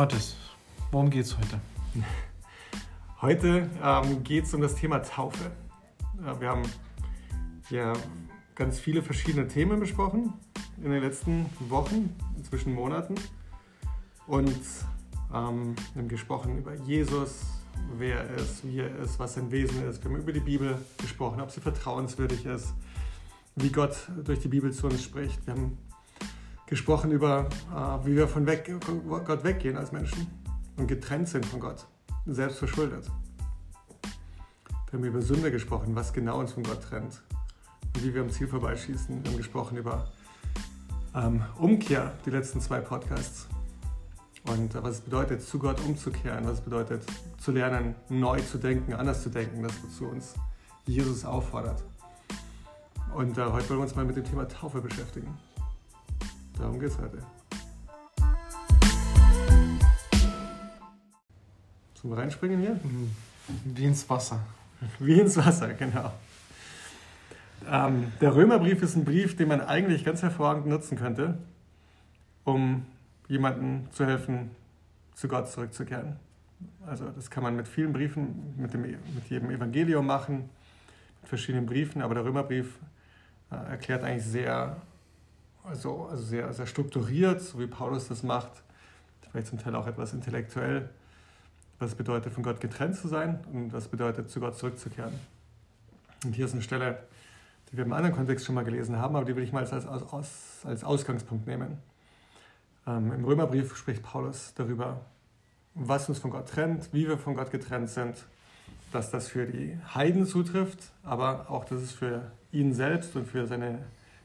Mathis, worum geht's heute? Heute ähm, geht es um das Thema Taufe. Äh, wir haben ja ganz viele verschiedene Themen besprochen in den letzten Wochen, inzwischen Monaten. Und ähm, wir haben gesprochen über Jesus, wer er ist, wie er ist, was sein Wesen ist. Wir haben über die Bibel gesprochen, ob sie vertrauenswürdig ist, wie Gott durch die Bibel zu uns spricht. Wir haben gesprochen über, äh, wie wir von weg, Gott weggehen als Menschen und getrennt sind von Gott selbst verschuldet. Wir haben über Sünde gesprochen, was genau uns von Gott trennt und wie wir am Ziel vorbeischießen. Wir haben gesprochen über ähm, Umkehr, die letzten zwei Podcasts. Und äh, was es bedeutet, zu Gott umzukehren, was es bedeutet, zu lernen, neu zu denken, anders zu denken, das wozu uns Jesus auffordert. Und äh, heute wollen wir uns mal mit dem Thema Taufe beschäftigen. Darum geht es heute. Zum Reinspringen hier? Mhm. Wie ins Wasser. Wie ins Wasser, genau. Ähm, der Römerbrief ist ein Brief, den man eigentlich ganz hervorragend nutzen könnte, um jemandem zu helfen, zu Gott zurückzukehren. Also das kann man mit vielen Briefen, mit, dem, mit jedem Evangelium machen, mit verschiedenen Briefen, aber der Römerbrief äh, erklärt eigentlich sehr, also, also sehr, sehr strukturiert, so wie Paulus das macht, vielleicht zum Teil auch etwas intellektuell, was bedeutet, von Gott getrennt zu sein und was bedeutet, zu Gott zurückzukehren. Und hier ist eine Stelle, die wir im anderen Kontext schon mal gelesen haben, aber die will ich mal als, als, als Ausgangspunkt nehmen. Ähm, Im Römerbrief spricht Paulus darüber, was uns von Gott trennt, wie wir von Gott getrennt sind, dass das für die Heiden zutrifft, aber auch, dass es für ihn selbst und für seine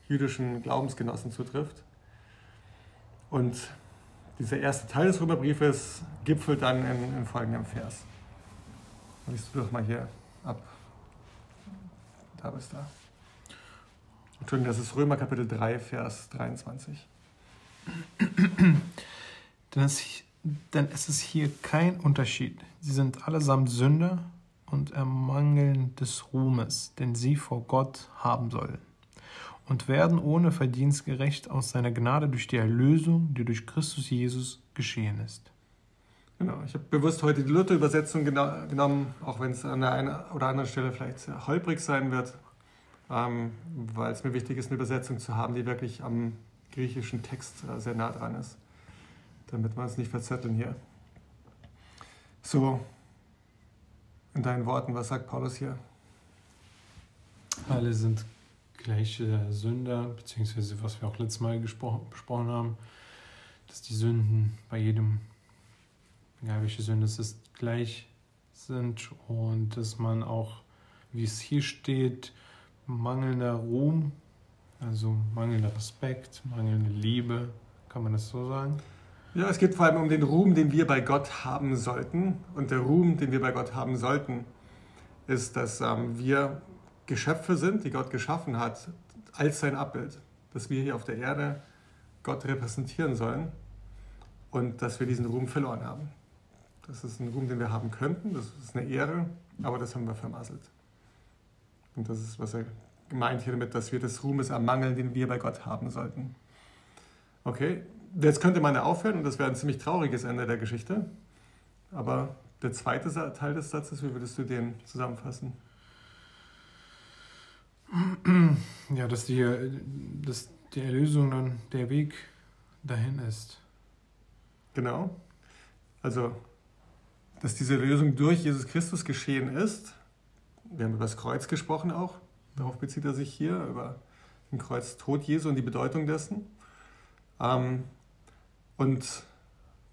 jüdischen Glaubensgenossen zutrifft. Und dieser erste Teil des Römerbriefes gipfelt dann in, in folgendem Vers. Liest du doch mal hier ab. Da bist du. Entschuldigung, das ist Römer Kapitel 3, Vers 23. denn, es, ist hier kein Unterschied. Sie sind allesamt Sünder und ermangeln des Ruhmes, den sie vor Gott haben sollen und werden ohne Verdienst gerecht aus seiner Gnade durch die Erlösung, die durch Christus Jesus geschehen ist. Genau, ich habe bewusst heute die Luther-Übersetzung genommen, auch wenn es an der einen oder anderen Stelle vielleicht sehr holprig sein wird, ähm, weil es mir wichtig ist, eine Übersetzung zu haben, die wirklich am griechischen Text äh, sehr nah dran ist, damit wir uns nicht verzetteln hier. So, in deinen Worten, was sagt Paulus hier? Alle sind gleiche Sünder, beziehungsweise was wir auch letztes Mal besprochen haben, dass die Sünden bei jedem, egal welche Sünde es ist, gleich sind und dass man auch, wie es hier steht, mangelnder Ruhm, also mangelnder Respekt, mangelnde Liebe, kann man das so sagen? Ja, es geht vor allem um den Ruhm, den wir bei Gott haben sollten. Und der Ruhm, den wir bei Gott haben sollten, ist, dass ähm, wir Geschöpfe sind, die Gott geschaffen hat, als sein Abbild. Dass wir hier auf der Erde Gott repräsentieren sollen und dass wir diesen Ruhm verloren haben. Das ist ein Ruhm, den wir haben könnten, das ist eine Ehre, aber das haben wir vermasselt. Und das ist, was er gemeint hier damit, dass wir des Ruhmes ermangeln, den wir bei Gott haben sollten. Okay, jetzt könnte man ja aufhören und das wäre ein ziemlich trauriges Ende der Geschichte. Aber der zweite Teil des Satzes, wie würdest du den zusammenfassen? Ja, dass die, dass die Erlösung dann der Weg dahin ist. Genau. Also, dass diese Erlösung durch Jesus Christus geschehen ist. Wir haben über das Kreuz gesprochen auch. Darauf bezieht er sich hier, über den Kreuztod Jesu und die Bedeutung dessen. Ähm, und,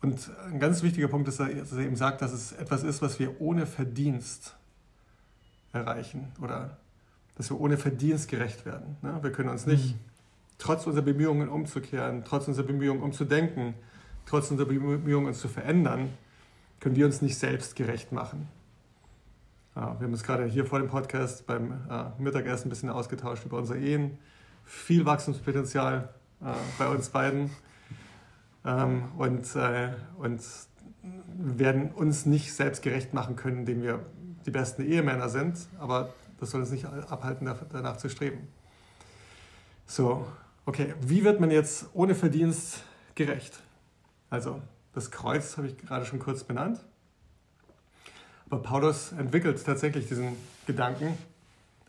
und ein ganz wichtiger Punkt ist, dass er eben sagt, dass es etwas ist, was wir ohne Verdienst erreichen oder dass wir ohne Verdienst gerecht werden. Ne? Wir können uns nicht, mhm. trotz unserer Bemühungen umzukehren, trotz unserer Bemühungen umzudenken, trotz unserer Bemühungen uns zu verändern, können wir uns nicht selbst gerecht machen. Ja, wir haben uns gerade hier vor dem Podcast beim äh, Mittagessen ein bisschen ausgetauscht über unsere Ehen. Viel Wachstumspotenzial äh, bei uns beiden. Ähm, und, äh, und werden uns nicht selbst gerecht machen können, indem wir die besten Ehemänner sind, aber das soll uns nicht abhalten, danach zu streben. So, okay, wie wird man jetzt ohne Verdienst gerecht? Also, Das Kreuz habe ich gerade schon kurz benannt. Aber Paulus entwickelt tatsächlich diesen Gedanken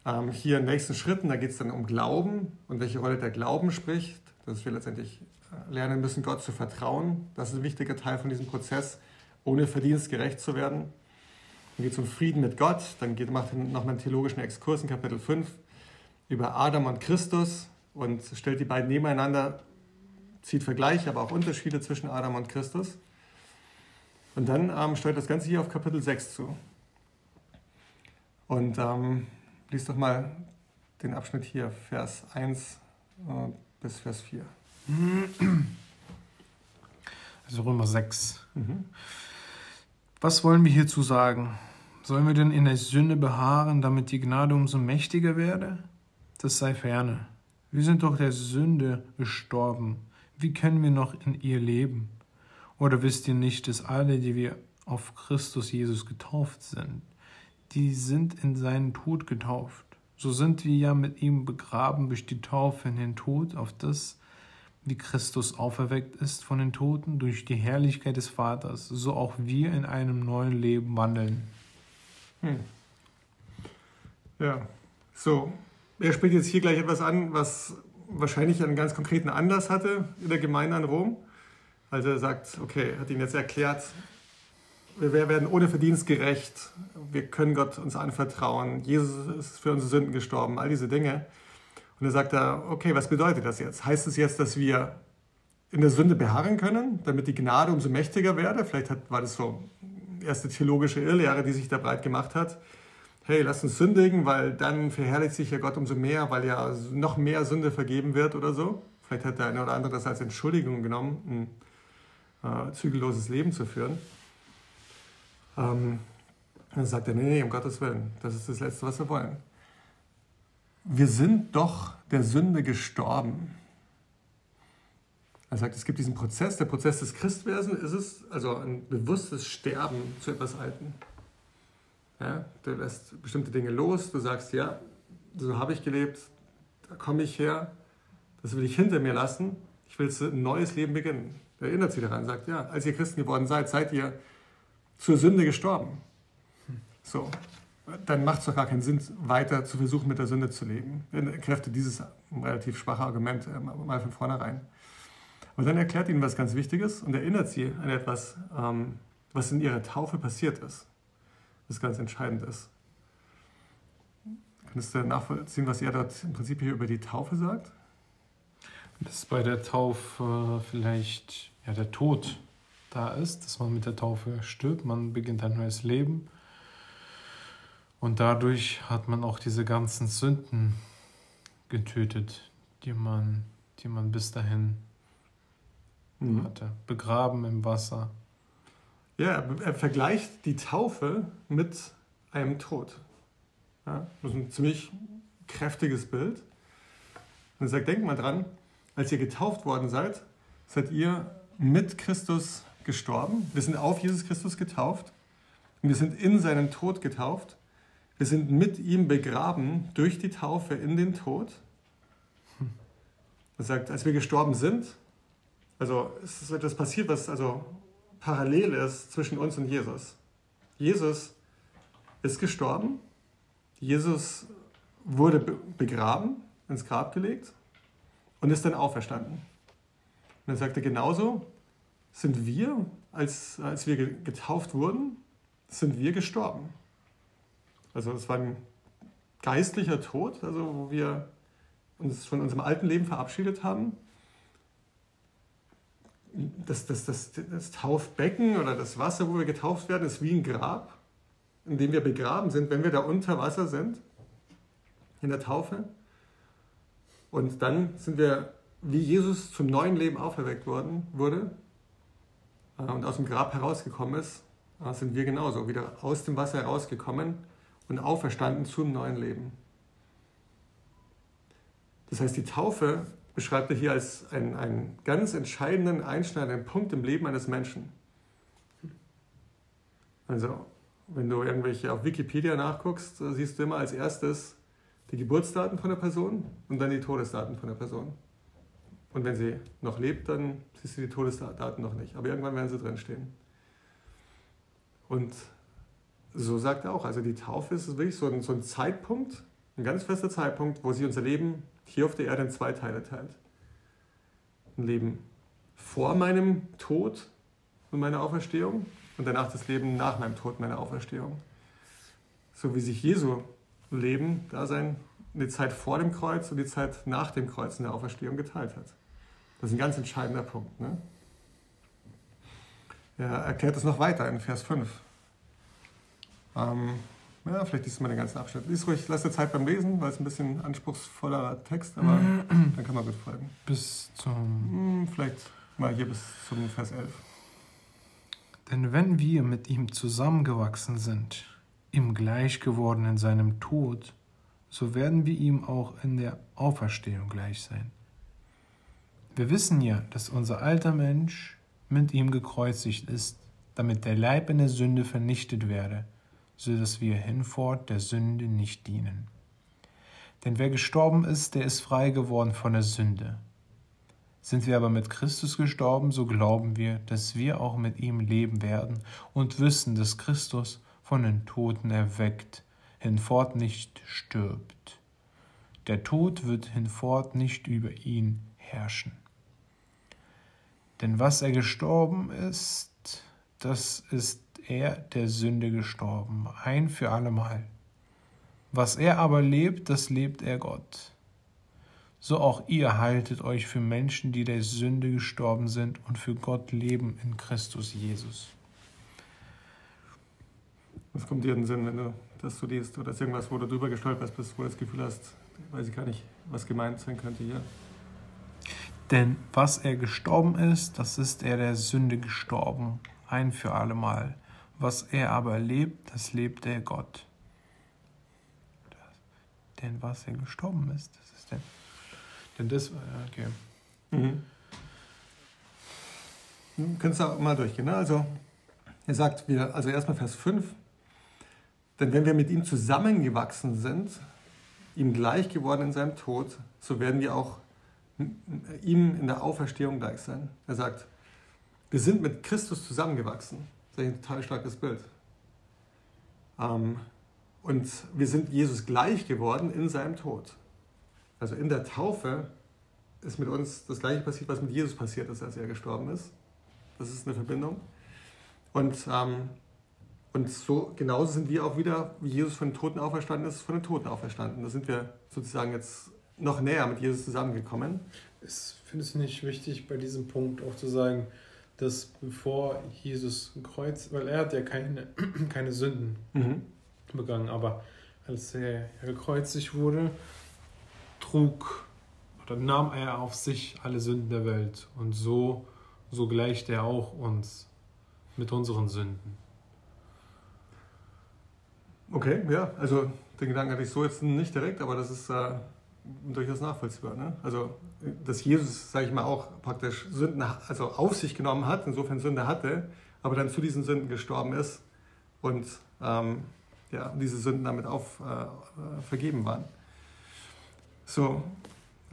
ähm, hier in nächsten Schritten. Da geht es dann um Glauben und welche Rolle der Glauben spricht, dass wir letztendlich äh, lernen müssen, Gott zu vertrauen. Das ist ein wichtiger Teil von diesem Prozess, ohne Verdienst gerecht zu werden. Dann geht es um Frieden mit Gott. Dann geht, macht er nochmal einen theologischen Exkurs in Kapitel 5 über Adam und Christus und stellt die beiden nebeneinander, zieht Vergleiche, aber auch Unterschiede zwischen Adam und Christus. Und dann ähm, steuert das Ganze hier auf Kapitel 6 zu. Und ähm, liest doch mal den Abschnitt hier, Vers 1 äh, bis Vers 4. Also Römer 6. Mhm. Was wollen wir hierzu sagen? Sollen wir denn in der Sünde beharren, damit die Gnade umso mächtiger werde? Das sei ferne. Wir sind doch der Sünde gestorben. Wie können wir noch in ihr leben? Oder wisst ihr nicht, dass alle, die wir auf Christus Jesus getauft sind, die sind in seinen Tod getauft? So sind wir ja mit ihm begraben durch die Taufe in den Tod, auf das, wie Christus auferweckt ist von den Toten durch die Herrlichkeit des Vaters, so auch wir in einem neuen Leben wandeln. Hm. Ja, so. Er spricht jetzt hier gleich etwas an, was wahrscheinlich einen ganz konkreten Anlass hatte in der Gemeinde an Rom. Also er sagt, okay, hat ihn jetzt erklärt, wir werden ohne Verdienst gerecht, wir können Gott uns anvertrauen, Jesus ist für unsere Sünden gestorben, all diese Dinge. Und dann sagt er, okay, was bedeutet das jetzt? Heißt es jetzt, dass wir in der Sünde beharren können, damit die Gnade umso mächtiger werde? Vielleicht hat, war das so erste theologische Irrlehre, die sich da breit gemacht hat. Hey, lass uns sündigen, weil dann verherrlicht sich ja Gott umso mehr, weil ja noch mehr Sünde vergeben wird oder so. Vielleicht hat der eine oder andere das als Entschuldigung genommen, äh, zügelloses Leben zu führen. Ähm, dann sagt er, nee, nee, um Gottes Willen, das ist das Letzte, was wir wollen. Wir sind doch der Sünde gestorben. Er sagt, es gibt diesen Prozess, der Prozess des Christwerdens ist es, also ein bewusstes Sterben zu etwas Alten. Ja, du lässt bestimmte Dinge los, du sagst, ja, so habe ich gelebt, da komme ich her, das will ich hinter mir lassen, ich will ein neues Leben beginnen erinnert sich daran, sagt, ja, als ihr Christen geworden seid, seid ihr zur Sünde gestorben. So, dann macht es doch gar keinen Sinn, weiter zu versuchen, mit der Sünde zu leben. Dann kräftet dieses relativ schwache Argument äh, mal von vornherein. Aber dann erklärt ihnen was ganz Wichtiges und erinnert sie an etwas, ähm, was in ihrer Taufe passiert ist. Was ganz entscheidend ist. Könntest du nachvollziehen, was er dort im Prinzip hier über die Taufe sagt? Dass bei der Taufe vielleicht ja, der Tod da ist, dass man mit der Taufe stirbt, man beginnt ein neues Leben. Und dadurch hat man auch diese ganzen Sünden getötet, die man, die man bis dahin mhm. hatte. Begraben im Wasser. Ja, er vergleicht die Taufe mit einem Tod. Ja, das ist ein ziemlich kräftiges Bild. Und er sagt, denkt mal dran, als ihr getauft worden seid, seid ihr mit Christus gestorben. Wir sind auf Jesus Christus getauft und wir sind in seinen Tod getauft. Wir sind mit ihm begraben durch die Taufe in den Tod. Er sagt, als wir gestorben sind, also es ist etwas passiert, was also parallel ist zwischen uns und Jesus. Jesus ist gestorben, Jesus wurde begraben, ins Grab gelegt und ist dann auferstanden. Und dann sagt er, genauso sind wir, als, als wir getauft wurden, sind wir gestorben. Also es war ein geistlicher Tod, also wo wir uns von unserem alten Leben verabschiedet haben. Das, das, das, das Taufbecken oder das Wasser, wo wir getauft werden, ist wie ein Grab, in dem wir begraben sind, wenn wir da unter Wasser sind, in der Taufe. Und dann sind wir wie Jesus zum neuen Leben auferweckt worden, wurde äh, und aus dem Grab herausgekommen ist, äh, sind wir genauso wieder aus dem Wasser herausgekommen und auferstanden zum neuen Leben. Das heißt, die Taufe beschreibt er hier als einen, einen ganz entscheidenden, einschneidenden Punkt im Leben eines Menschen. Also, wenn du irgendwelche auf Wikipedia nachguckst, siehst du immer als erstes die Geburtsdaten von der Person und dann die Todesdaten von der Person. Und wenn sie noch lebt, dann siehst du die Todesdaten noch nicht. Aber irgendwann werden sie drinstehen. Und so sagt er auch, also die Taufe ist wirklich so ein, so ein Zeitpunkt, ein ganz fester Zeitpunkt, wo sie unser Leben hier auf der Erde in zwei Teile teilt. Ein Leben vor meinem Tod und meiner Auferstehung und danach das Leben nach meinem Tod, meiner Auferstehung. So wie sich Jesu Leben, da sein, die Zeit vor dem Kreuz und die Zeit nach dem Kreuz in der Auferstehung geteilt hat. Das ist ein ganz entscheidender Punkt. Ne? Er erklärt es noch weiter in Vers 5. Ähm, ja, vielleicht liest du mal den ganzen Abschnitt. Lies ruhig, lass dir Zeit beim Lesen, weil es ein bisschen anspruchsvoller Text, aber dann kann man gut folgen. Bis zum. Hm, vielleicht mal hier bis zum Vers 11. Denn wenn wir mit ihm zusammengewachsen sind, ihm gleich geworden in seinem Tod, so werden wir ihm auch in der Auferstehung gleich sein. Wir wissen ja, dass unser alter Mensch mit ihm gekreuzigt ist, damit der Leib in der Sünde vernichtet werde, so dass wir hinfort der Sünde nicht dienen. Denn wer gestorben ist, der ist frei geworden von der Sünde. Sind wir aber mit Christus gestorben, so glauben wir, dass wir auch mit ihm leben werden und wissen, dass Christus von den Toten erweckt, hinfort nicht stirbt. Der Tod wird hinfort nicht über ihn herrschen. Denn was er gestorben ist, das ist er der Sünde gestorben, ein für allemal. Was er aber lebt, das lebt er Gott. So auch ihr haltet euch für Menschen, die der Sünde gestorben sind und für Gott leben in Christus Jesus. Was kommt dir in den Sinn, wenn du das so liest? Oder ist irgendwas, wo du drüber gestolpert bist, wo du das Gefühl hast, weiß ich gar nicht, was gemeint sein könnte hier? Denn was er gestorben ist, das ist er der Sünde gestorben, ein für allemal. Was er aber lebt, das lebt er Gott. Denn was er gestorben ist, das ist der. Denn das war, okay. Mhm. Du kannst auch mal durchgehen. Ne? Also, er sagt, wir, also erstmal Vers 5, denn wenn wir mit ihm zusammengewachsen sind, ihm gleich geworden in seinem Tod, so werden wir auch ihm in der Auferstehung gleich sein. Er sagt, wir sind mit Christus zusammengewachsen. Das ist ein total starkes Bild. Ähm, und wir sind Jesus gleich geworden in seinem Tod. Also in der Taufe ist mit uns das gleiche passiert, was mit Jesus passiert ist, als er gestorben ist. Das ist eine Verbindung. Und, ähm, und so genauso sind wir auch wieder, wie Jesus von den Toten auferstanden ist, von den Toten auferstanden. Da sind wir sozusagen jetzt noch näher mit Jesus zusammengekommen. Ich finde es nicht wichtig, bei diesem Punkt auch zu sagen, dass bevor Jesus Kreuz, weil er hat ja keine, keine Sünden mhm. begangen, aber als er gekreuzigt wurde, trug oder nahm er auf sich alle Sünden der Welt und so, so gleicht er auch uns mit unseren Sünden. Okay, ja, also den Gedanken hatte ich so jetzt nicht direkt, aber das ist äh, durchaus nachvollziehbar. Ne? Also, dass Jesus, sage ich mal, auch praktisch Sünden also auf sich genommen hat, insofern Sünde hatte, aber dann zu diesen Sünden gestorben ist und ähm, ja, diese Sünden damit auf, äh, vergeben waren. So,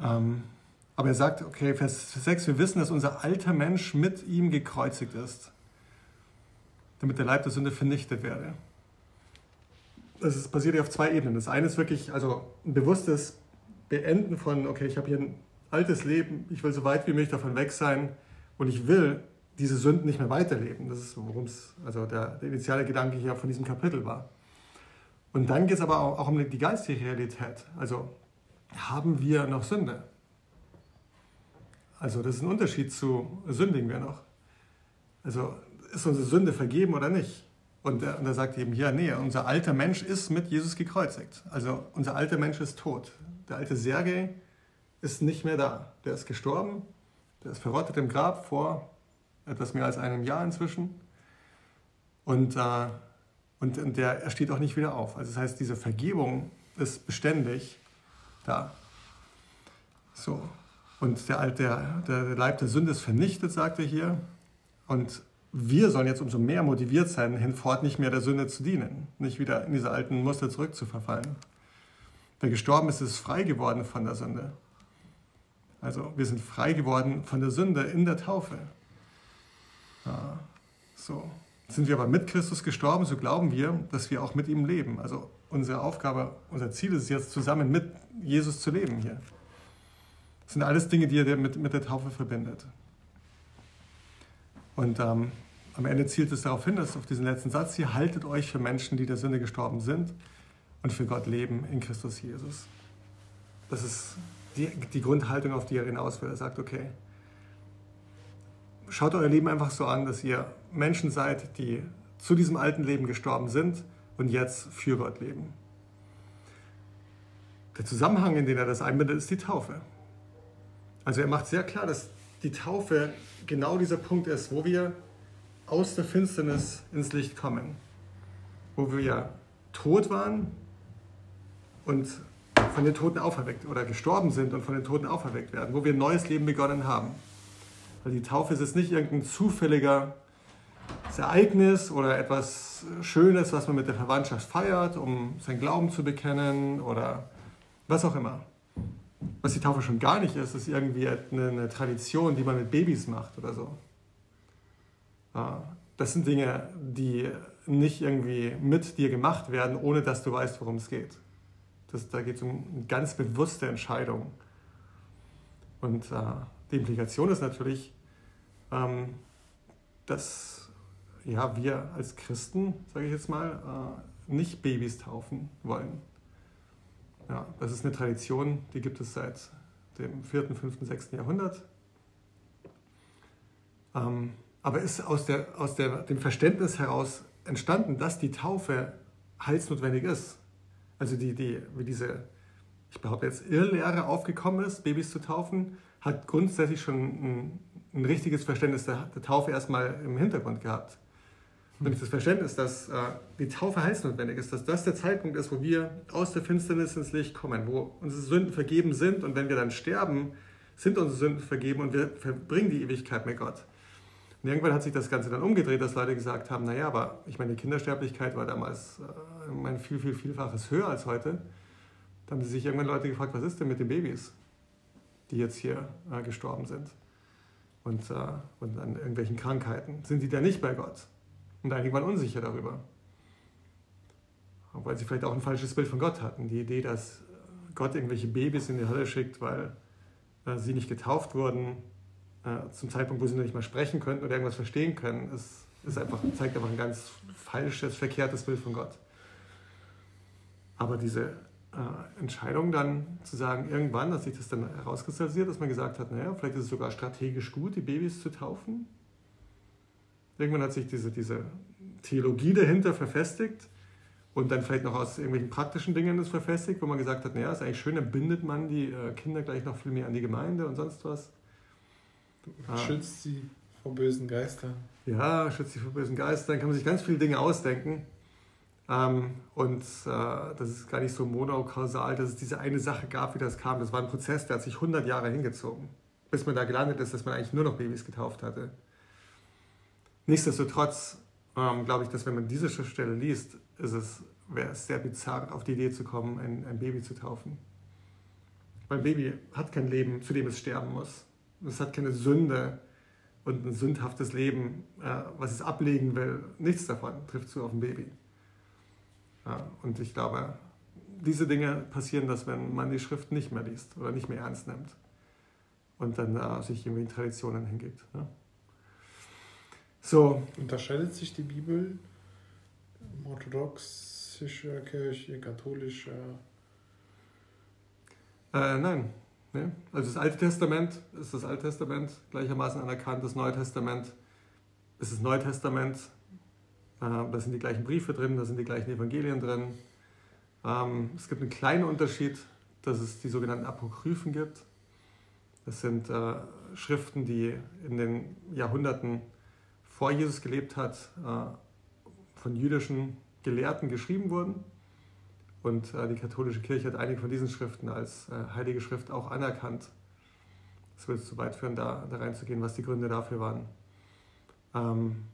ähm, aber er sagt, okay, Vers 6, wir wissen, dass unser alter Mensch mit ihm gekreuzigt ist, damit der Leib der Sünde vernichtet werde. Das ist, basiert ja auf zwei Ebenen. Das eine ist wirklich also ein bewusstes Beenden von, okay, ich habe hier ein altes Leben, ich will so weit wie möglich davon weg sein und ich will diese Sünden nicht mehr weiterleben. Das ist, worum es, also der, der initiale Gedanke hier von diesem Kapitel war. Und dann geht es aber auch, auch um die geistige Realität. Also haben wir noch Sünde? Also das ist ein Unterschied zu sündigen wir noch. Also ist unsere Sünde vergeben oder nicht? Und er, und er sagt eben hier, nee, unser alter Mensch ist mit Jesus gekreuzigt. Also unser alter Mensch ist tot. Der alte Sergei ist nicht mehr da. Der ist gestorben, der ist verrottet im Grab vor etwas mehr als einem Jahr inzwischen. Und, äh, und, der, er steht auch nicht wieder auf. Also das heißt, diese Vergebung ist beständig da. So. Und der, der, der Leib der Sünde ist vernichtet, sagt er hier. Und wir sollen jetzt umso mehr motiviert sein, hinfort nicht mehr der Sünde zu dienen, nicht wieder in diese alten Muster zurückzuverfallen. Wer gestorben ist, ist frei geworden von der Sünde. Also wir sind frei geworden von der Sünde in der Taufe. Ja, so. Sind wir aber mit Christus gestorben, so glauben wir, dass wir auch mit ihm leben. Also unsere Aufgabe, unser Ziel ist es jetzt zusammen mit Jesus zu leben hier. Das sind alles Dinge, die er mit, mit der Taufe verbindet. Und ähm, am Ende zielt es darauf hin, dass auf diesen letzten Satz hier, haltet euch für Menschen, die der Sünde gestorben sind und für Gott leben in Christus Jesus. Das ist die, die Grundhaltung, auf die er hinaus will. Er sagt, okay, schaut euer Leben einfach so an, dass ihr Menschen seid, die zu diesem alten Leben gestorben sind und jetzt für Gott leben. Der Zusammenhang, in den er das einbindet, ist die Taufe. Also er macht sehr klar, dass die Taufe genau dieser Punkt ist, wo wir aus der Finsternis ins Licht kommen, wo wir tot waren und von den Toten auferweckt oder gestorben sind und von den Toten auferweckt werden, wo wir ein neues Leben begonnen haben. Weil die Taufe ist jetzt nicht irgendein zufälliger Ereignis oder etwas Schönes, was man mit der Verwandtschaft feiert, um seinen Glauben zu bekennen oder was auch immer. Was die Taufe schon gar nicht ist, ist irgendwie eine, eine Tradition, die man mit Babys macht oder so. Das sind Dinge, die nicht irgendwie mit dir gemacht werden, ohne dass du weißt, worum es geht. Das, da geht es um ganz bewusste Entscheidung. Und äh, die Implikation ist natürlich, ähm, dass ja, wir als Christen, sage ich jetzt mal, äh, nicht Babys taufen wollen. Ja, das ist eine Tradition, die gibt es seit dem 4., 5., 6. Jahrhundert. Ähm, aber ist aus, der, aus der, dem Verständnis heraus entstanden, dass die Taufe heilsnotwendig ist. Also die, die, wie diese, ich behaupte jetzt, Irrlehre aufgekommen ist, Babys zu taufen, hat grundsätzlich schon ein, ein richtiges Verständnis der, der, Taufe erstmal im Hintergrund gehabt. Und das Verständnis, dass äh, die Taufe heilsnotwendig ist, dass das der Zeitpunkt ist, wo wir aus der Finsternis ins Licht kommen, wo unsere Sünden vergeben sind und wenn wir dann sterben, sind unsere Sünden vergeben und wir verbringen die Ewigkeit mit Gott. Und irgendwann hat sich das Ganze dann umgedreht, dass Leute gesagt haben, naja, aber ich meine, die Kindersterblichkeit war damals äh, ein viel, viel, vielfaches höher als heute. Da haben sich irgendwann Leute gefragt, was ist denn mit den Babys, die jetzt hier äh, gestorben sind und, äh, und an irgendwelchen Krankheiten? Sind die da nicht bei Gott? Und einige waren unsicher darüber. Weil sie vielleicht auch ein falsches Bild von Gott hatten. Die Idee, dass Gott irgendwelche Babys in die Hölle schickt, weil äh, sie nicht getauft wurden, äh, zum Zeitpunkt, wo sie noch nicht mal sprechen könnten oder irgendwas verstehen können, ist, ist einfach, zeigt einfach ein ganz falsches, verkehrtes Bild von Gott. Aber diese äh, Entscheidung dann zu sagen, irgendwann, dass sich das dann herauskristallisiert, dass man gesagt hat, naja, vielleicht ist es sogar strategisch gut, die Babys zu taufen. Irgendwann hat sich diese, diese Theologie dahinter verfestigt und dann vielleicht noch aus irgendwelchen praktischen Dingen das verfestigt, wo man gesagt hat, naja, ist eigentlich schön, dann bindet man die äh, Kinder gleich noch viel mehr an die Gemeinde und sonst was. Ah. Schützt sie vor bösen Geistern. Ja, schützt sie vor bösen Geistern. Kann man sich ganz viele Dinge ausdenken. Ähm, und äh, das ist gar nicht so monokausal, dass es diese eine Sache gab, wie das kam. Das war ein Prozess, der hat sich 100 Jahre hingezogen, bis man da gelandet ist, dass man eigentlich nur noch Babys getauft hatte. Nichtsdestotrotz ähm, glaube ich, dass wenn man diese Schriftstelle liest, ist es, wäre es sehr bizarr, auf die Idee zu kommen, ein, ein Baby zu taufen. Weil ein Baby hat kein Leben, zu dem es sterben muss. Es hat keine Sünde und ein sündhaftes Leben, äh, was es ablegen will. Nichts davon trifft zu auf ein Baby. Ja, und ich glaube, diese Dinge passieren, dass wenn man die Schrift nicht mehr liest oder nicht mehr ernst nimmt und dann äh, sich irgendwie in Traditionen hingibt. Ja. So. Unterscheidet sich die Bibel orthodoxischer Kirche, katholischer? Äh, nein, Ne? Also das Alte Testament ist das Alte Testament gleichermaßen anerkannt, das Neue Testament ist das Neue Testament. Äh, da sind die gleichen Briefe drin, da sind die gleichen Evangelien drin. Ähm, es gibt einen kleinen Unterschied, dass es die sogenannten Apokryphen gibt. Das sind äh, Schriften, die in den Jahrhunderten vor Jesus gelebt hat, äh, von jüdischen Gelehrten geschrieben wurden und äh, die katholische Kirche hat einige von diesen Schriften als äh, heilige Schrift auch anerkannt. Es würde zu weit führen, da, da reinzugehen, was die Gründe dafür waren. Ähm,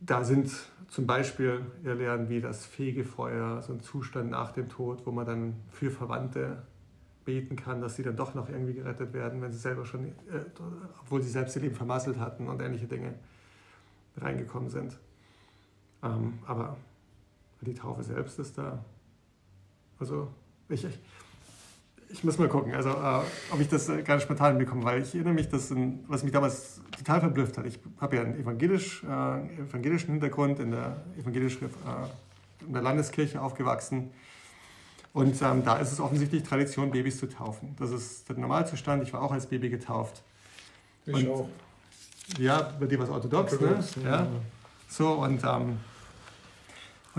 da sind zum Beispiel Irrlehren wie das Fegefeuer, so ein Zustand nach dem Tod, wo man dann für Verwandte beten kann, dass sie dann doch noch irgendwie gerettet werden, wenn sie selber schon, äh, obwohl sie selbst ihr Leben vermasselt hatten und ähnliche Dinge reingekommen sind. Ähm, aber die Taufe selbst ist da. Also ich, ich, ich muss mal gucken, also äh, ob ich das äh, gerade spontan bekomme, weil ich erinnere mich, dass in, was mich damals total verblüfft hat. Ich habe ja einen evangelisch, äh, evangelischen Hintergrund in der evangelisch äh, in der Landeskirche aufgewachsen. Und ähm, da ist es offensichtlich Tradition, Babys zu taufen. Das ist der Normalzustand. Ich war auch als Baby getauft. Ich und, auch. Ja, bei dir war es orthodox, orthodox ne? Ja. ja. So, und, ähm,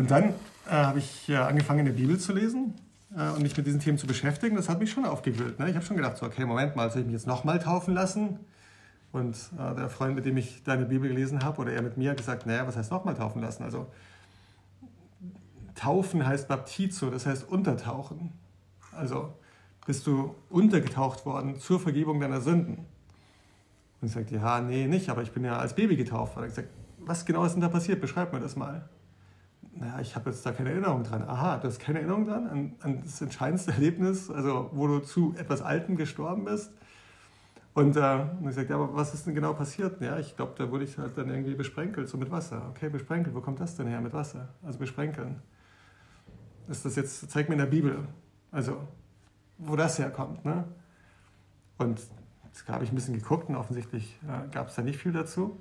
und dann äh, habe ich äh, angefangen, eine Bibel zu lesen äh, und mich mit diesen Themen zu beschäftigen. Das hat mich schon aufgewühlt. Ne? Ich habe schon gedacht, so, okay, Moment mal, soll ich mich jetzt nochmal taufen lassen? Und äh, der Freund, mit dem ich deine Bibel gelesen habe, oder er mit mir, hat gesagt, naja, was heißt nochmal taufen lassen? Also Taufen heißt Baptizo, das heißt untertauchen. Also bist du untergetaucht worden zur Vergebung deiner Sünden. Und ich sagte, ja, nee, nicht, aber ich bin ja als Baby getauft worden. Ich gesagt, was genau ist denn da passiert? Beschreib mir das mal. Naja, ich habe jetzt da keine Erinnerung dran. Aha, du hast keine Erinnerung dran an, an das entscheidendste Erlebnis, also wo du zu etwas Altem gestorben bist. Und, äh, und ich sagte, ja, aber was ist denn genau passiert? Ja, ich glaube, da wurde ich halt dann irgendwie besprenkelt, so mit Wasser. Okay, besprenkelt, wo kommt das denn her mit Wasser? Also besprenkeln ist das jetzt, zeig mir in der Bibel, also wo das herkommt. Ne? Und da habe ich ein bisschen geguckt und offensichtlich äh, gab es da nicht viel dazu.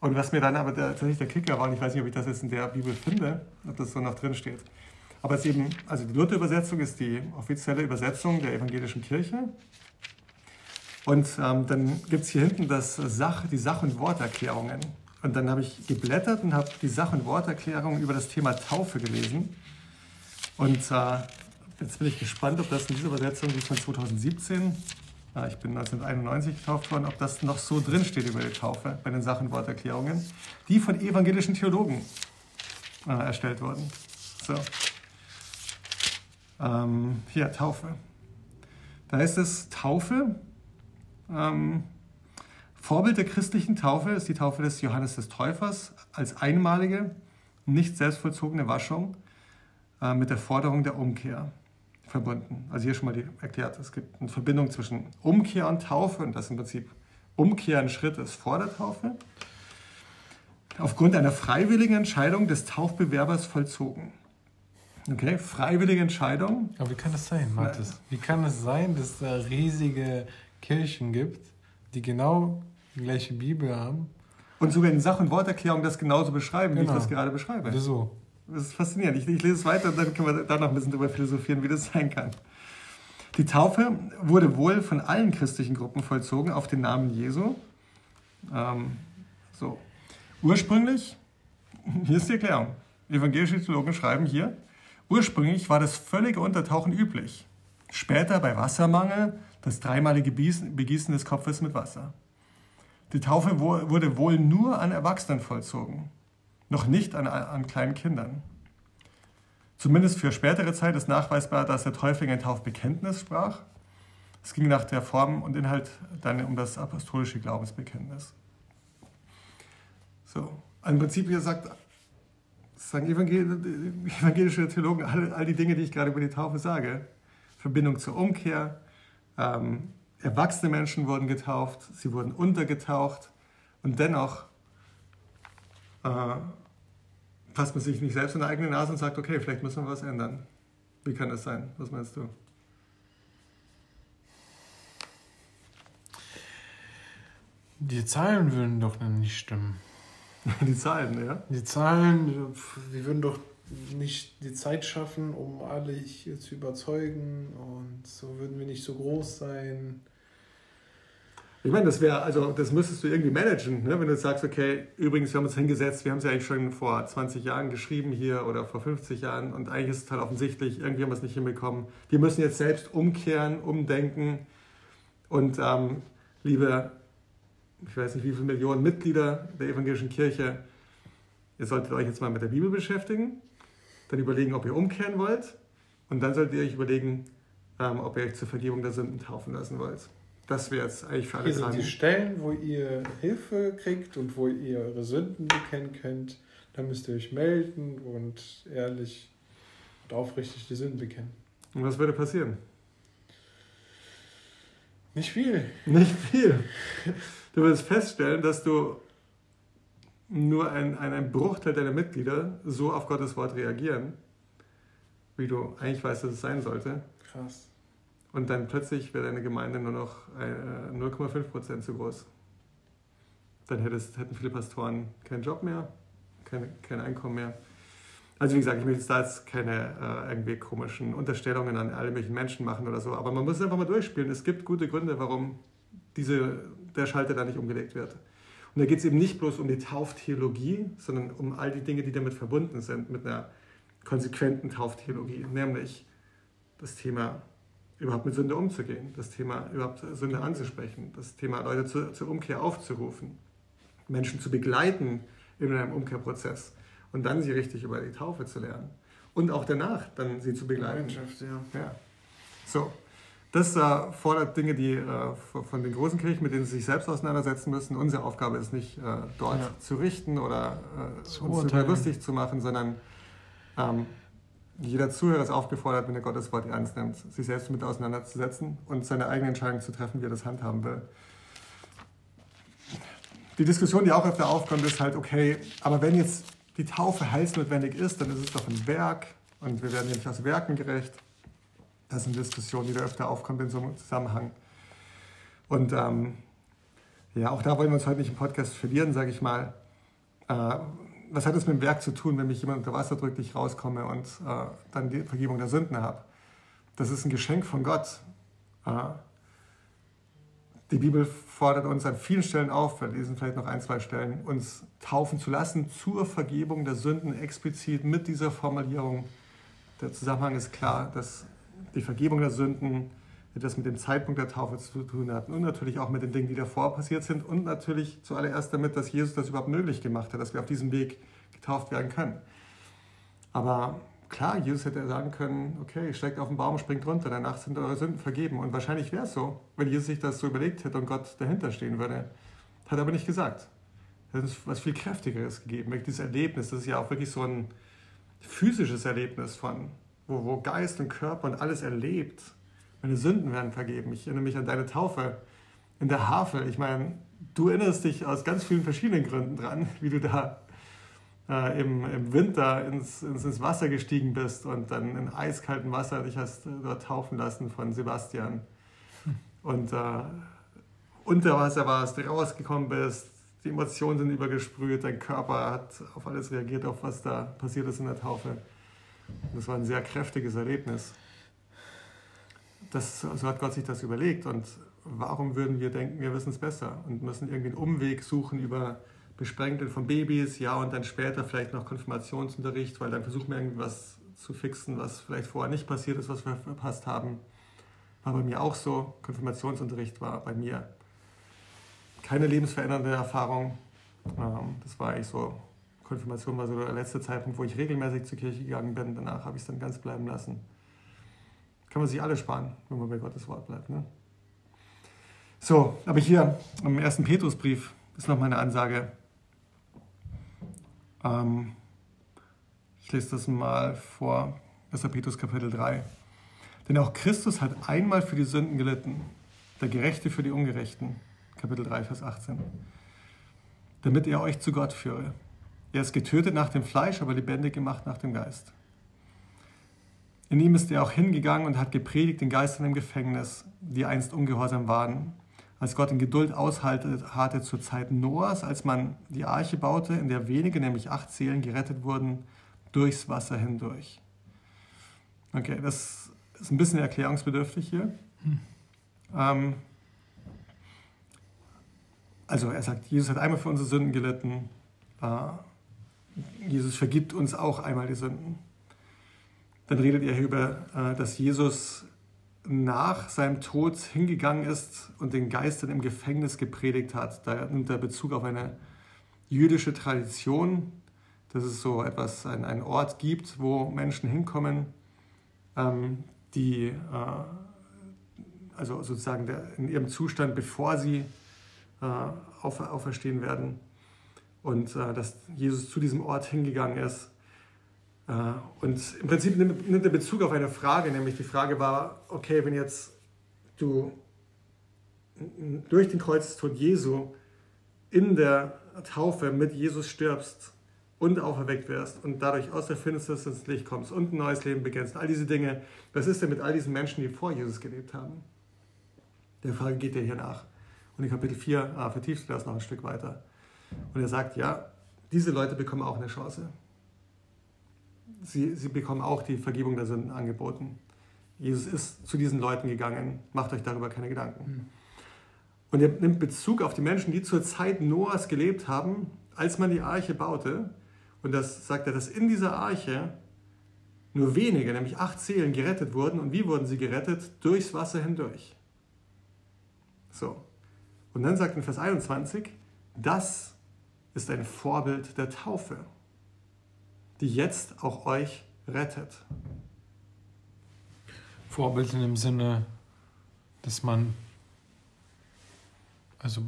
Und was mir dann aber der, tatsächlich der Kicker war, und ich weiß nicht, ob ich das jetzt in der Bibel finde, ob das so noch drin steht, aber es ist eben, also die Luther-Übersetzung ist die offizielle Übersetzung der evangelischen Kirche. Und ähm, dann gibt es hier hinten das Sach, die Sach- und Worterklärungen. Und dann habe ich geblättert und habe die Sach- und Worterklärungen über das Thema Taufe gelesen. Und äh, jetzt bin ich gespannt, ob das in dieser Übersetzung, die von 2017, äh, ich bin 1991 getauft worden, ob das noch so drinsteht über die Taufe bei den Sachenworterklärungen, die von evangelischen Theologen äh, erstellt wurden. So. Ähm, hier, Taufe. Da ist es Taufe. Ähm, Vorbild der christlichen Taufe ist die Taufe des Johannes des Täufers als einmalige, nicht selbstvollzogene Waschung äh, mit der Forderung der Umkehr verbunden. Also hier schon mal die, erklärt, es gibt eine Verbindung zwischen Umkehr und Taufe und das im Prinzip Umkehr ein Schritt ist vor der Taufe. Aufgrund einer freiwilligen Entscheidung des Taufbewerbers vollzogen. Okay, freiwillige Entscheidung. Aber wie kann das sein, Mathis? Wie kann es sein, dass es da riesige Kirchen gibt, die genau die gleiche Bibel haben? Und sogar in Sach- und Worterklärung das genauso beschreiben, genau. wie ich genau. das gerade beschreibe. Wieso? Das ist faszinierend. Ich, ich lese es weiter und dann können wir da noch ein bisschen drüber philosophieren, wie das sein kann. Die Taufe wurde wohl von allen christlichen Gruppen vollzogen auf den Namen Jesu. Ähm, so. Ursprünglich, hier ist die Erklärung. Evangelische Theologen schreiben hier, ursprünglich war das völlige Untertauchen üblich. Später bei Wassermangel das dreimalige Begießen des Kopfes mit Wasser. Die Taufe wurde wohl nur an Erwachsenen vollzogen noch nicht an, an kleinen Kindern. Zumindest für spätere Zeit ist nachweisbar, dass der Täufling ein Taufbekenntnis sprach. Es ging nach der Form und Inhalt dann um das apostolische Glaubensbekenntnis. So, im Prinzip, wie gesagt, sagen evangelische Theologen all, all die Dinge, die ich gerade über die Taufe sage. Verbindung zur Umkehr, ähm, erwachsene Menschen wurden getauft, sie wurden untergetaucht und dennoch äh, fasst man sich nicht selbst in der eigene Nase und sagt, okay, vielleicht müssen wir was ändern. Wie kann das sein? Was meinst du? Die Zahlen würden doch nicht stimmen. Die Zahlen, ja? Die Zahlen, die würden doch nicht die Zeit schaffen, um alle hier zu überzeugen und so würden wir nicht so groß sein. Ich meine, das wäre, also das müsstest du irgendwie managen, ne? wenn du sagst, okay, übrigens, wir haben uns hingesetzt, wir haben es ja eigentlich schon vor 20 Jahren geschrieben hier oder vor 50 Jahren und eigentlich ist es halt offensichtlich, irgendwie haben wir es nicht hinbekommen. Wir müssen jetzt selbst umkehren, umdenken und ähm, liebe, ich weiß nicht wie viele Millionen Mitglieder der evangelischen Kirche, ihr solltet euch jetzt mal mit der Bibel beschäftigen, dann überlegen, ob ihr umkehren wollt und dann solltet ihr euch überlegen, ähm, ob ihr euch zur Vergebung der Sünden taufen lassen wollt. Das wäre jetzt eigentlich für alle Hier sind die Stellen, wo ihr Hilfe kriegt und wo ihr eure Sünden bekennen könnt. Da müsst ihr euch melden und ehrlich und aufrichtig die Sünden bekennen. Und was würde passieren? Nicht viel. Nicht viel. Du wirst feststellen, dass du nur ein, ein Bruchteil deiner Mitglieder so auf Gottes Wort reagieren, wie du eigentlich weißt, dass es sein sollte. Krass. Und dann plötzlich wäre deine Gemeinde nur noch 0,5% zu groß. Dann hättest, hätten viele Pastoren keinen Job mehr, keine, kein Einkommen mehr. Also wie gesagt, ich möchte jetzt da jetzt keine äh, irgendwie komischen Unterstellungen an alle möglichen Menschen machen oder so, aber man muss es einfach mal durchspielen. Es gibt gute Gründe, warum diese, der Schalter da nicht umgelegt wird. Und da geht es eben nicht bloß um die Tauftheologie, sondern um all die Dinge, die damit verbunden sind, mit einer konsequenten Tauftheologie, nämlich das Thema überhaupt mit Sünde umzugehen, das Thema überhaupt Sünde anzusprechen, das Thema Leute zu, zur Umkehr aufzurufen, Menschen zu begleiten in einem Umkehrprozess und dann sie richtig über die Taufe zu lernen und auch danach dann sie zu begleiten. Ja. ja. So, das äh, fordert Dinge, die äh, von den großen Kirchen, mit denen sie sich selbst auseinandersetzen müssen. Unsere Aufgabe ist nicht, äh, dort ja. zu richten oder äh, zu uns lustig zu machen, sondern ähm, jeder Zuhörer ist aufgefordert, wenn er Gottes Wort ernst nimmt, sich selbst damit auseinanderzusetzen und seine eigene Entscheidung zu treffen, wie er das handhaben will. Die Diskussion, die auch öfter aufkommt, ist halt, okay, aber wenn jetzt die Taufe heilsnotwendig ist, dann ist es doch ein Werk und wir werden ja nicht aus Werken gerecht. Das ist eine Diskussion, die da öfter aufkommt in so einem Zusammenhang. Und ähm, ja, auch da wollen wir uns heute nicht im Podcast verlieren, sage ich mal. Äh, was hat es mit dem Werk zu tun, wenn mich jemand unter Wasser drückt, ich rauskomme und äh, dann die Vergebung der Sünden habe? Das ist ein Geschenk von Gott. Äh, die Bibel fordert uns an vielen Stellen auf, wir lesen vielleicht noch ein, zwei Stellen, uns taufen zu lassen zur Vergebung der Sünden explizit mit dieser Formulierung. Der Zusammenhang ist klar, dass die Vergebung der Sünden etwas mit dem Zeitpunkt der Taufe zu tun hat und natürlich auch mit den Dingen, die davor passiert sind und natürlich zuallererst damit, dass Jesus das überhaupt möglich gemacht hat, dass wir auf diesem Weg getauft werden können. Aber klar, Jesus hätte sagen können, okay, steigt auf den Baum, springt runter, danach sind eure Sünden vergeben. Und wahrscheinlich wäre es so, wenn Jesus sich das so überlegt hätte und Gott dahinter stehen würde. Hat er aber nicht gesagt. Er hat uns was viel Kräftigeres gegeben. Dieses Erlebnis, das ist ja auch wirklich so ein physisches Erlebnis von, wo, wo Geist und Körper und alles erlebt. Meine Sünden werden vergeben. Ich erinnere mich an deine Taufe in der Havel. Ich meine, du erinnerst dich aus ganz vielen verschiedenen Gründen dran, wie du da äh, im, im Winter ins, ins, ins, Wasser gestiegen bist und dann in eiskaltem Wasser dich hast äh, dort taufen lassen von Sebastian. Und äh, unter Wasser warst, rausgekommen bist, die Emotionen sind übergesprüht, dein Körper hat auf alles reagiert, auf was da passiert ist in der Taufe. Das war ein sehr kräftiges Erlebnis. Das, so hat Gott sich das überlegt. Und warum würden wir denken, wir wissen es besser und müssen irgendwie einen Umweg suchen über Besprenkeln von Babys, ja, und dann später vielleicht noch Konfirmationsunterricht, weil dann versuchen wir irgendwas zu fixen, was vielleicht vorher nicht passiert ist, was wir verpasst haben. War bei mir auch so. Konfirmationsunterricht war bei mir keine lebensverändernde Erfahrung. Ähm, das war eigentlich so Konfirmation war so der letzte Zeitpunkt, wo ich regelmäßig zur Kirche gegangen bin. Danach habe ich es dann ganz bleiben lassen. Kann man sich alle sparen, wenn man bei Gottes Wort bleibt. Ne? So, aber hier im ersten Petrusbrief ist noch meine Ansage. Ähm, ich lese das mal vor, 1. Petrus Kapitel 3. Denn auch Christus hat einmal für die Sünden gelitten, der Gerechte für die Ungerechten. Kapitel 3, Vers 18. Damit er euch zu Gott führe. Er ist getötet nach dem Fleisch, aber lebendig gemacht nach dem Geist. In ihm ist er auch hingegangen und hat gepredigt den Geistern im Gefängnis, die einst ungehorsam waren, als Gott in Geduld ausharrte zur Zeit Noahs, als man die Arche baute, in der wenige, nämlich acht Seelen, gerettet wurden durchs Wasser hindurch. Okay, das ist ein bisschen erklärungsbedürftig hier. Hm. Ähm, also er sagt, Jesus hat einmal für unsere Sünden gelitten. Äh, Jesus vergibt uns auch einmal die Sünden. Dann redet er über, äh, dass Jesus nach seinem Tod hingegangen ist und den Geistern im Gefängnis gepredigt hat. Da nimmt er Bezug auf eine jüdische Tradition, dass es so etwas, einen Ort gibt, wo Menschen hinkommen, ähm, die äh, also sozusagen in ihrem Zustand, bevor sie äh, auferstehen werden, und äh, dass Jesus zu diesem Ort hingegangen ist. Äh, und im Prinzip nimmt, er Bezug auf eine Frage, nämlich die Frage war, okay, wenn jetzt du durch den Kreuzestod Jesu in der Taufe mit Jesus stirbst und auferweckt wirst und dadurch aus der Finsternis ins Licht kommst und ein neues Leben beginnst. All diese Dinge, was ist denn mit all diesen Menschen, die vor Jesus gelebt haben? Der Frage geht dir hier nach. Und in Kapitel 4 ah, vertiefst du das noch ein Stück weiter. Und er sagt, ja, diese Leute bekommen auch eine Chance. Sie, sie bekommen auch die Vergebung der Sünden angeboten. Jesus ist zu diesen Leuten gegangen. Macht euch darüber keine Gedanken. Mhm. Und er nimmt Bezug auf die Menschen, die zur Zeit Noahs gelebt haben, als man die Arche baute. Und das sagt er, dass in dieser Arche nur wenige, nämlich acht Seelen, gerettet wurden. Und wie wurden sie gerettet? Durchs Wasser hindurch. So. Und dann sagt in Vers 21, das ist ein Vorbild der Taufe, die jetzt auch euch rettet. Vorbild in dem Sinne, dass man, also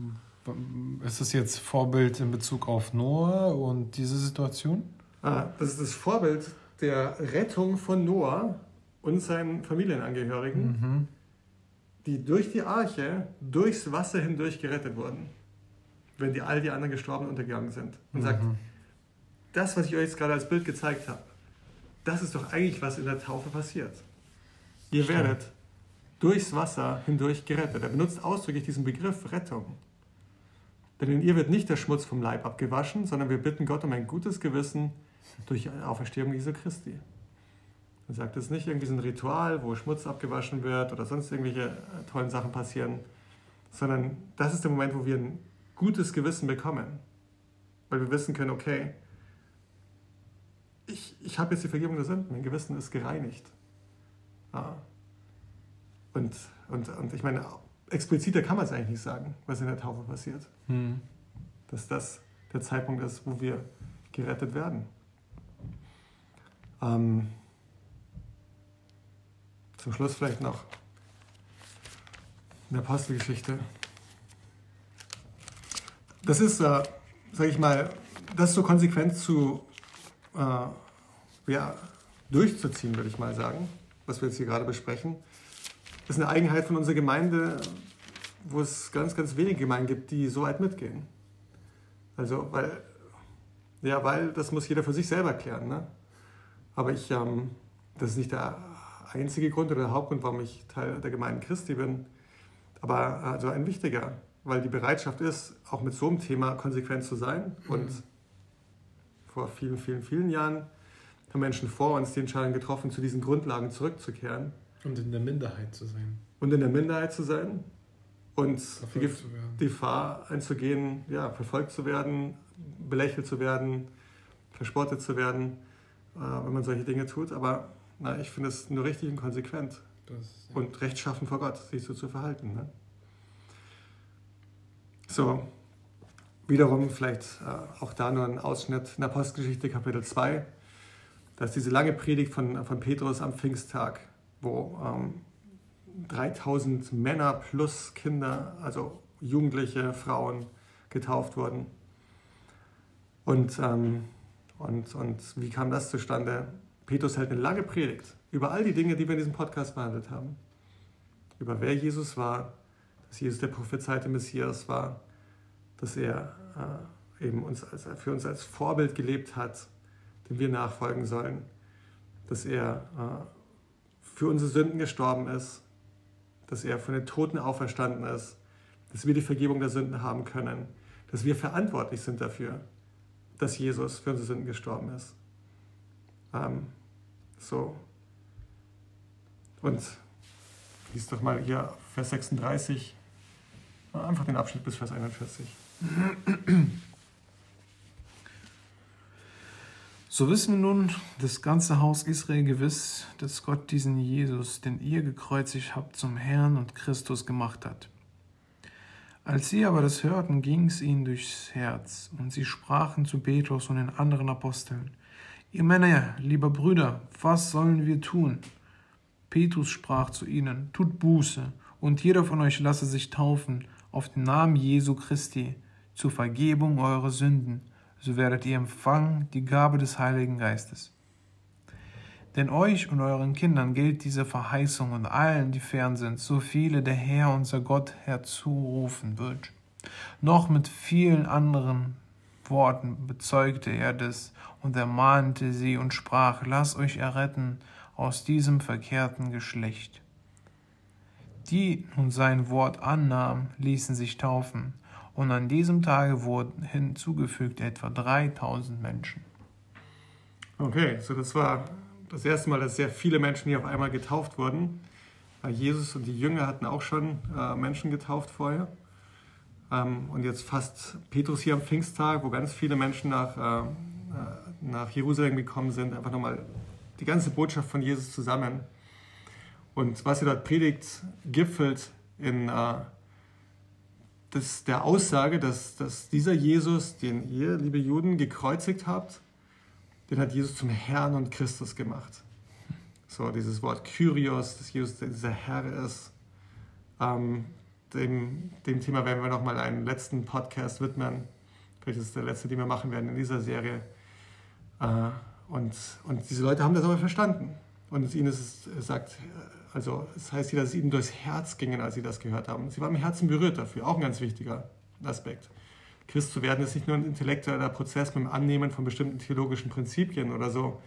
ist das jetzt Vorbild in Bezug auf Noah und diese Situation? Ah, das ist das Vorbild der Rettung von Noah und seinen Familienangehörigen, mhm. die durch die Arche, durchs Wasser hindurch gerettet wurden, wenn die all die anderen gestorben untergegangen sind. Und mhm. sagt, das, was ich euch jetzt gerade als Bild gezeigt habe, das ist doch eigentlich, was in der Taufe passiert. Ihr Stimmt. werdet durchs Wasser hindurch gerettet. Er benutzt ausdrücklich diesen Begriff Rettung. Denn in ihr wird nicht der Schmutz vom Leib abgewaschen, sondern wir bitten Gott um ein gutes Gewissen durch Auferstehung Jesu Christi. Er sagt es nicht irgendwie so ein Ritual, wo Schmutz abgewaschen wird oder sonst irgendwelche äh, tollen Sachen passieren, sondern das ist der Moment, wo wir ein gutes Gewissen bekommen. Weil wir wissen können, okay, ich, ich habe jetzt die Vergebung der Sünden, mein Gewissen ist gereinigt. Ja. Und, und, und ich meine, expliziter kann man es eigentlich nicht sagen, was in der Taufe passiert. Hm. Dass das der Zeitpunkt ist, wo wir gerettet werden. Ähm, zum Schluss vielleicht noch eine Apostelgeschichte. Das ist, äh, sage ich mal, das so konsequent zu äh, ja, durchzuziehen, würde ich mal sagen, was wir jetzt hier gerade besprechen. Das ist eine Eigenheit von unserer Gemeinde, wo es ganz, ganz wenige Gemeinden gibt, die so weit mitgehen. Also, weil, ja, weil das muss jeder für sich selber klären. Ne? Aber ich, ähm, das ist nicht der einzige Grund oder der Hauptgrund, warum ich Teil der Gemeinde Christi bin, aber also ein wichtiger, weil die Bereitschaft ist, auch mit so einem Thema konsequent zu sein. Mhm. Und vor vielen, vielen, vielen Jahren haben Menschen vor uns die Entscheidung getroffen, zu diesen Grundlagen zurückzukehren. Und in der Minderheit zu sein. Und in der Minderheit zu sein und die Gefahr einzugehen, ja, verfolgt zu werden, belächelt zu werden, verspottet zu werden, äh, wenn man solche Dinge tut. Aber na, ich finde es nur richtig und konsequent das, ja. und rechtschaffen vor Gott, sich so zu verhalten. Ne? So, wiederum vielleicht äh, auch da nur ein Ausschnitt in der Apostelgeschichte Kapitel 2. Da ist diese lange Predigt von, von Petrus am Pfingsttag, wo ähm, 3000 Männer plus Kinder, also Jugendliche, Frauen getauft wurden. Und, ähm, und, und wie kam das zustande? Petrus hält eine lange Predigt über all die Dinge, die wir in diesem Podcast behandelt haben. Über wer Jesus war, dass Jesus der prophezeite Messias war, dass er äh, eben uns als, für uns als Vorbild gelebt hat, dem wir nachfolgen sollen, dass er äh, für unsere Sünden gestorben ist dass er von den Toten auferstanden ist, dass wir die Vergebung der Sünden haben können, dass wir verantwortlich sind dafür, dass Jesus für unsere Sünden gestorben ist. Ähm, so. Und lies doch mal hier Vers 36, einfach den Abschnitt bis Vers 41. So wissen wir nun, das ganze Haus Israel gewiss, dass Gott diesen Jesus, den ihr gekreuzigt habt, zum Herrn und Christus gemacht hat. Als sie aber das hörten, ging es ihnen durchs Herz, und sie sprachen zu Petrus und den anderen Aposteln, Ihr Männer, lieber Brüder, was sollen wir tun? Petrus sprach zu ihnen, Tut Buße, und jeder von euch lasse sich taufen auf den Namen Jesu Christi zur Vergebung eurer Sünden, so werdet ihr empfangen die Gabe des Heiligen Geistes. Denn euch und euren Kindern gilt diese Verheißung und allen, die fern sind, so viele der Herr, unser Gott, herzurufen wird. Noch mit vielen anderen Worten bezeugte er das und ermahnte sie und sprach, lasst euch erretten aus diesem verkehrten Geschlecht. Die nun sein Wort annahmen, ließen sich taufen, und an diesem Tage wurden hinzugefügt etwa 3000 Menschen. Okay, so das war das erste Mal, dass sehr viele Menschen hier auf einmal getauft wurden. Jesus und die Jünger hatten auch schon äh, Menschen getauft vorher. Ähm, und jetzt fast Petrus hier am Pfingsttag, wo ganz viele Menschen nach, äh, äh, nach Jerusalem gekommen sind, einfach nochmal die ganze Botschaft von Jesus zusammen. Und was er dort predigt, gipfelt in das, der Aussage, dass, dass dieser Jesus, den ihr, liebe Juden, gekreuzigt habt, den hat Jesus zum Herrn und Christus gemacht. So, dieses Wort Kyrios, dass Jesus dieser Herr ist. Ähm, dem, dem Thema werden wir nochmal einen letzten Podcast widmen. Vielleicht ist es der letzte, den wir machen werden in dieser Serie. Äh, und, und diese Leute haben das aber verstanden. Und ihnen ist es sagt, also es heißt hier, dass es ihnen durchs Herz gingen, als sie das gehört haben. Sie waren im Herzen berührt dafür, auch ein ganz wichtiger Aspekt. Christ zu werden ist nicht nur ein intellektueller Prozess mit dem Annehmen von bestimmten theologischen Prinzipien oder so.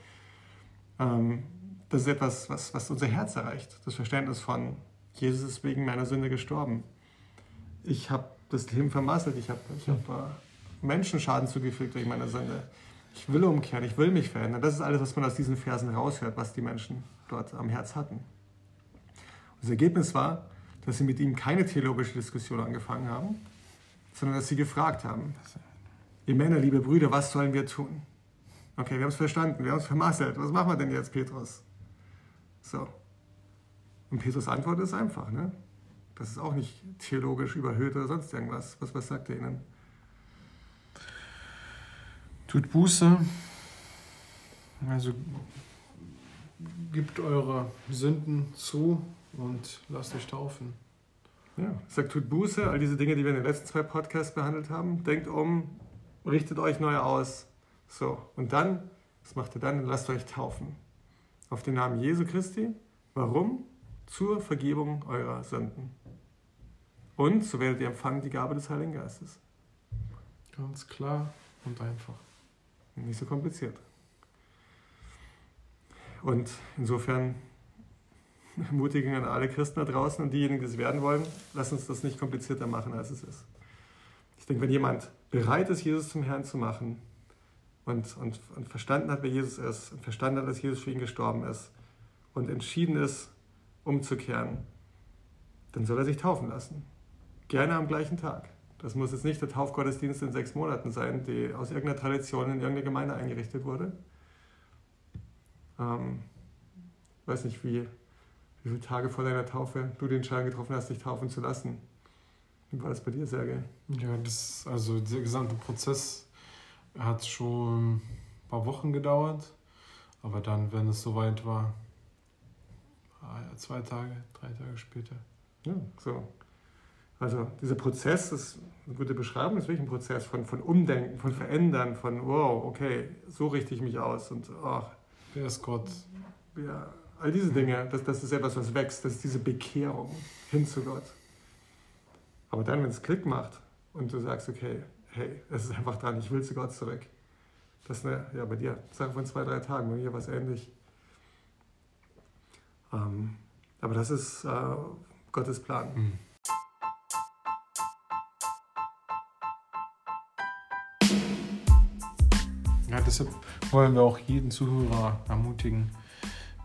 Ähm, das ist etwas, was, was unser Herz erreicht. Das Verständnis von, Jesus ist wegen meiner Sünde gestorben. Ich habe das Leben vermasselt. Ich habe ich hab, äh, Menschen Schaden zugefügt durch meine Sünde. Ich will umkehren, ich will mich verändern. Das ist alles, was man aus diesen Versen raushört, was die Menschen dort am Herz hatten. Das Ergebnis war, dass sie mit ihm keine theologische Diskussion angefangen haben, sondern dass sie gefragt haben, ihr Männer, liebe Brüder, was sollen wir tun? Okay, wir haben es verstanden, wir haben es vermasselt. Was machen wir denn jetzt, Petrus? So. Und Petrus Antwort ist einfach, ne? Das ist auch nicht theologisch überhöht oder sonst irgendwas. Was, was sagt er ihnen? Tut Buße, also gibt eure Sünden zu und lasst euch taufen. Ja, sagt, tut Buße, all diese Dinge, die wir in den letzten zwei Podcasts behandelt haben. Denkt um, richtet euch neu aus. So, und dann, was macht ihr dann? Lasst euch taufen. Auf den Namen Jesu Christi. Warum? Zur Vergebung eurer Sünden. Und so werdet ihr empfangen die Gabe des Heiligen Geistes. Ganz klar und einfach. Nicht so kompliziert. Und insofern ermutigen an alle Christen da draußen und diejenigen, die es werden wollen, lass uns das nicht komplizierter machen, als es ist. Ich denke, wenn jemand bereit ist, Jesus zum Herrn zu machen und, und, und verstanden hat, wer Jesus ist, und verstanden hat, dass Jesus für ihn gestorben ist und entschieden ist, umzukehren, dann soll er sich taufen lassen. Gerne am gleichen Tag. Das muss jetzt nicht der Taufgottesdienst in sechs Monaten sein, die aus irgendeiner Tradition in irgendeiner Gemeinde eingerichtet wurde. Ähm, weiß nicht, wie wie viele Tage vor deiner Taufe du den Entscheidung getroffen hast, dich taufen zu lassen. Wie war das bei dir, Sergej? Ja, das, also der gesamte Prozess hat schon ein paar Wochen gedauert, aber dann, wenn es soweit war, ah zwei Tage, drei Tage später. Ja, so. Also dieser Prozess ist eine gute Beschreibung, ist wirklich ein Prozess von, von Umdenken, von Verändern, von wow, okay, so richte ich mich aus und ach. Wer ist Gott? Ja, All diese Dinge, das, das ist etwas, was wächst, das ist diese Bekehrung hin zu Gott. Aber dann, wenn es Klick macht und du sagst, okay, hey, es ist einfach dran, ich will zu Gott zurück. Das ist eine, ja, bei dir, Sache von zwei, drei Tagen, bei mir war es ähnlich. Ähm, aber das ist äh, Gottes Plan. Mhm. Ja, deshalb wollen wir auch jeden Zuhörer ermutigen,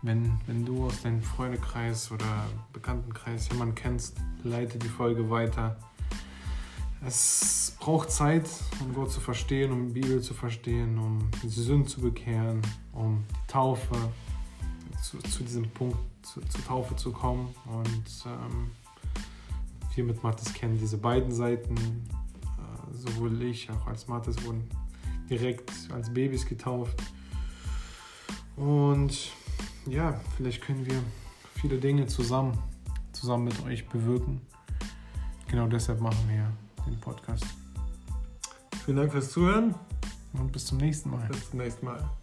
wenn, wenn du aus deinem Freundekreis oder Bekanntenkreis jemanden kennst, leite die Folge weiter. Es braucht Zeit, um Gott zu verstehen, um die Bibel zu verstehen, um die Sünden zu bekehren, um die Taufe, zu, zu diesem Punkt zu, zur Taufe zu kommen. Und ähm, wir mit Mathis kennen diese beiden Seiten. Äh, sowohl ich auch als Mathis wurden direkt als Babys getauft. Und ja, vielleicht können wir viele Dinge zusammen, zusammen mit euch bewirken. Genau deshalb machen wir den Podcast. Vielen Dank fürs Zuhören. Und bis zum nächsten Mal. Bis zum nächsten Mal.